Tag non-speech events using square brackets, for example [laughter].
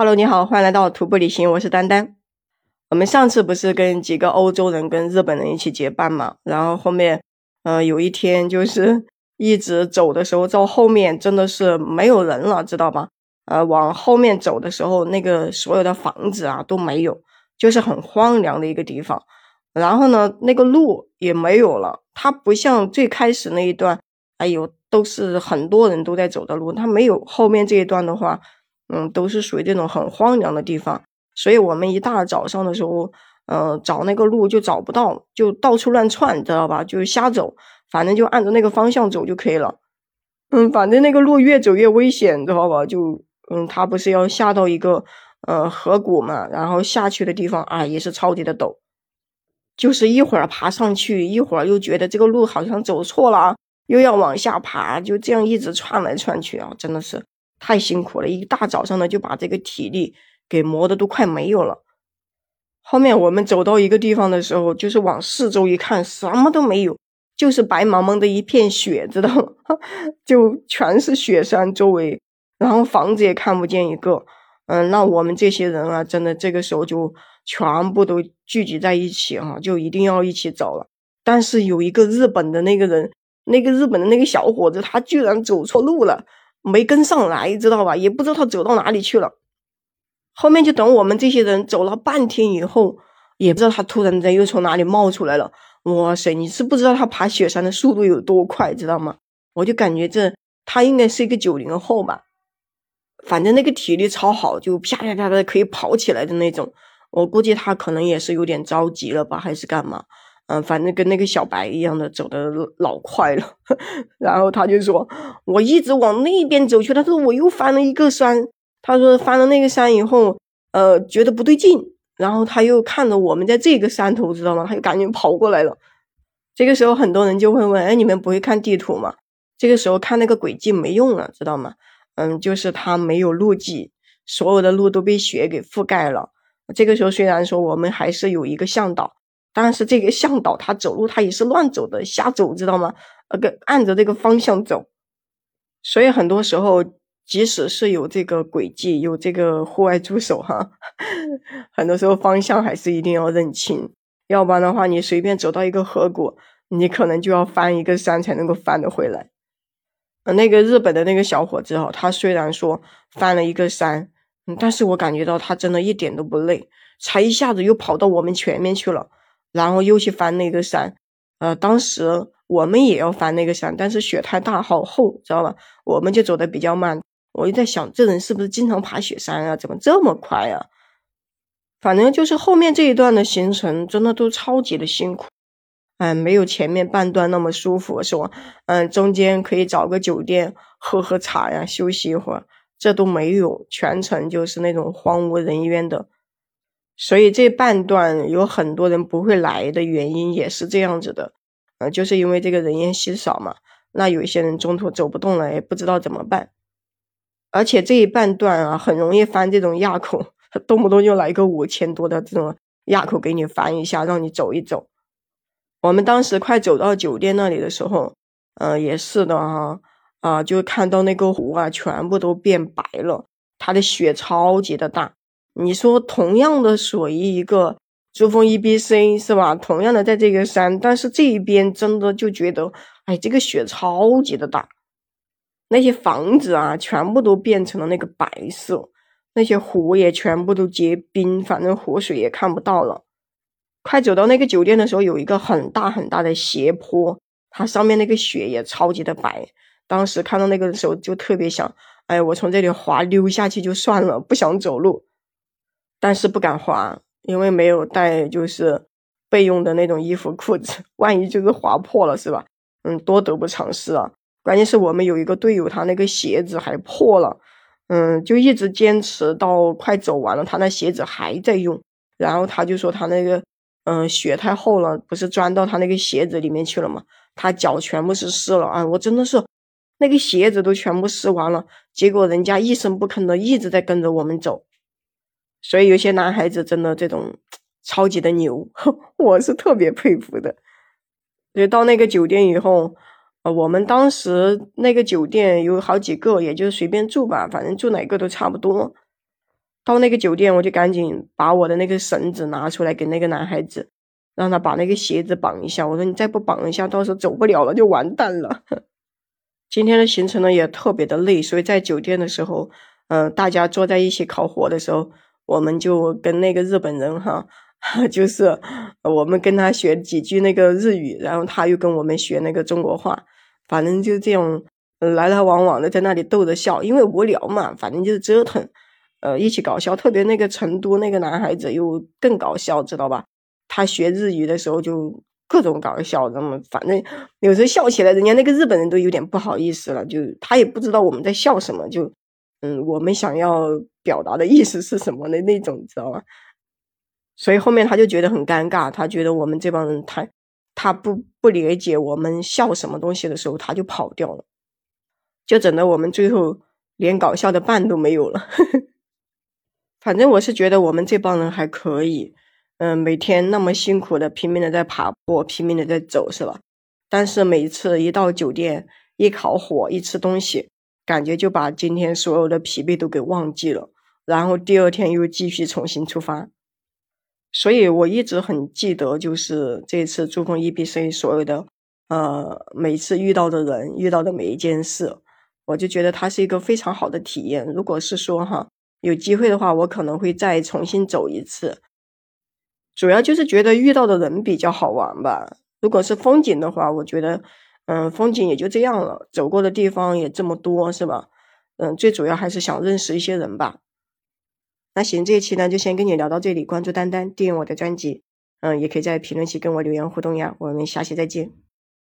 Hello，你好，欢迎来到徒步旅行，我是丹丹。我们上次不是跟几个欧洲人跟日本人一起结伴嘛？然后后面，呃，有一天就是 [laughs] 一直走的时候，到后面真的是没有人了，知道吧？呃，往后面走的时候，那个所有的房子啊都没有，就是很荒凉的一个地方。然后呢，那个路也没有了，它不像最开始那一段，哎呦，都是很多人都在走的路，它没有后面这一段的话。嗯，都是属于这种很荒凉的地方，所以我们一大早上的时候，呃，找那个路就找不到，就到处乱窜，知道吧？就瞎走，反正就按着那个方向走就可以了。嗯，反正那个路越走越危险，知道吧？就嗯，他不是要下到一个呃河谷嘛，然后下去的地方啊也是超级的陡，就是一会儿爬上去，一会儿又觉得这个路好像走错了，又要往下爬，就这样一直窜来窜去啊，真的是。太辛苦了，一大早上呢就把这个体力给磨的都快没有了。后面我们走到一个地方的时候，就是往四周一看，什么都没有，就是白茫茫的一片雪，知道吗？[laughs] 就全是雪山周围，然后房子也看不见一个。嗯，那我们这些人啊，真的这个时候就全部都聚集在一起哈，就一定要一起走了。但是有一个日本的那个人，那个日本的那个小伙子，他居然走错路了。没跟上来，知道吧？也不知道他走到哪里去了。后面就等我们这些人走了半天以后，也不知道他突然间又从哪里冒出来了。哇塞！你是不知道他爬雪山的速度有多快，知道吗？我就感觉这他应该是一个九零后吧，反正那个体力超好，就啪啪啪的可以跑起来的那种。我估计他可能也是有点着急了吧，还是干嘛？嗯，反正跟那个小白一样的，走的老快了。[laughs] 然后他就说：“我一直往那边走去。”他说：“我又翻了一个山。”他说：“翻了那个山以后，呃，觉得不对劲。然后他又看着我们在这个山头，知道吗？他就赶紧跑过来了。这个时候，很多人就会问：“哎，你们不会看地图吗？”这个时候看那个轨迹没用了，知道吗？嗯，就是他没有路迹，所有的路都被雪给覆盖了。这个时候虽然说我们还是有一个向导。但是这个向导他走路他也是乱走的，瞎走，知道吗？那个按着这个方向走，所以很多时候，即使是有这个轨迹，有这个户外助手哈，[laughs] 很多时候方向还是一定要认清，要不然的话，你随便走到一个河谷，你可能就要翻一个山才能够翻得回来。那个日本的那个小伙子哈，他虽然说翻了一个山，但是我感觉到他真的一点都不累，才一下子又跑到我们前面去了。然后又去翻那个山，呃，当时我们也要翻那个山，但是雪太大，好厚，知道吧？我们就走的比较慢。我就在想，这人是不是经常爬雪山啊？怎么这么快啊？反正就是后面这一段的行程，真的都超级的辛苦，嗯，没有前面半段那么舒服，是吧？嗯，中间可以找个酒店喝喝茶呀，休息一会儿，这都没有，全程就是那种荒无人烟的。所以这半段有很多人不会来的原因也是这样子的，呃，就是因为这个人烟稀少嘛。那有一些人中途走不动了，也不知道怎么办。而且这一半段啊，很容易翻这种垭口，动不动就来个五千多的这种垭口给你翻一下，让你走一走。我们当时快走到酒店那里的时候，呃，也是的哈，啊，就看到那个湖啊，全部都变白了，它的雪超级的大。你说同样的属于一个珠峰 E B C 是吧？同样的在这个山，但是这一边真的就觉得，哎，这个雪超级的大，那些房子啊，全部都变成了那个白色，那些湖也全部都结冰，反正湖水也看不到了。快走到那个酒店的时候，有一个很大很大的斜坡，它上面那个雪也超级的白。当时看到那个的时候，就特别想，哎，我从这里滑溜下去就算了，不想走路。但是不敢滑，因为没有带就是备用的那种衣服裤子，万一就是滑破了，是吧？嗯，多得不偿失啊！关键是我们有一个队友，他那个鞋子还破了，嗯，就一直坚持到快走完了，他那鞋子还在用。然后他就说他那个嗯雪太厚了，不是钻到他那个鞋子里面去了吗？他脚全部是湿了啊！我真的是那个鞋子都全部湿完了，结果人家一声不吭的一直在跟着我们走。所以有些男孩子真的这种超级的牛，[laughs] 我是特别佩服的。所以到那个酒店以后，呃，我们当时那个酒店有好几个，也就随便住吧，反正住哪个都差不多。到那个酒店，我就赶紧把我的那个绳子拿出来给那个男孩子，让他把那个鞋子绑一下。我说你再不绑一下，到时候走不了了，就完蛋了。[laughs] 今天的行程呢也特别的累，所以在酒店的时候，嗯，大家坐在一起烤火的时候，我们就跟那个日本人哈，[laughs] 就是我们跟他学几句那个日语，然后他又跟我们学那个中国话，反正就这样来来往往的在那里逗着笑，因为无聊嘛，反正就是折腾，呃，一起搞笑。特别那个成都那个男孩子又更搞笑，知道吧？他学日语的时候就。各种搞笑，那么反正有时候笑起来，人家那个日本人都有点不好意思了，就他也不知道我们在笑什么，就嗯，我们想要表达的意思是什么的那种，你知道吧？所以后面他就觉得很尴尬，他觉得我们这帮人他他不不理解我们笑什么东西的时候，他就跑掉了，就整得我们最后连搞笑的伴都没有了。[laughs] 反正我是觉得我们这帮人还可以。嗯，每天那么辛苦的拼命的在爬坡，拼命的在走，是吧？但是每次一到酒店，一烤火，一吃东西，感觉就把今天所有的疲惫都给忘记了，然后第二天又继续重新出发。所以我一直很记得，就是这次珠峰 E B C 所有的，呃，每次遇到的人，遇到的每一件事，我就觉得它是一个非常好的体验。如果是说哈，有机会的话，我可能会再重新走一次。主要就是觉得遇到的人比较好玩吧。如果是风景的话，我觉得，嗯，风景也就这样了，走过的地方也这么多，是吧？嗯，最主要还是想认识一些人吧。那行，这一期呢就先跟你聊到这里。关注丹丹，订阅我的专辑，嗯，也可以在评论区跟我留言互动呀。我们下期再见。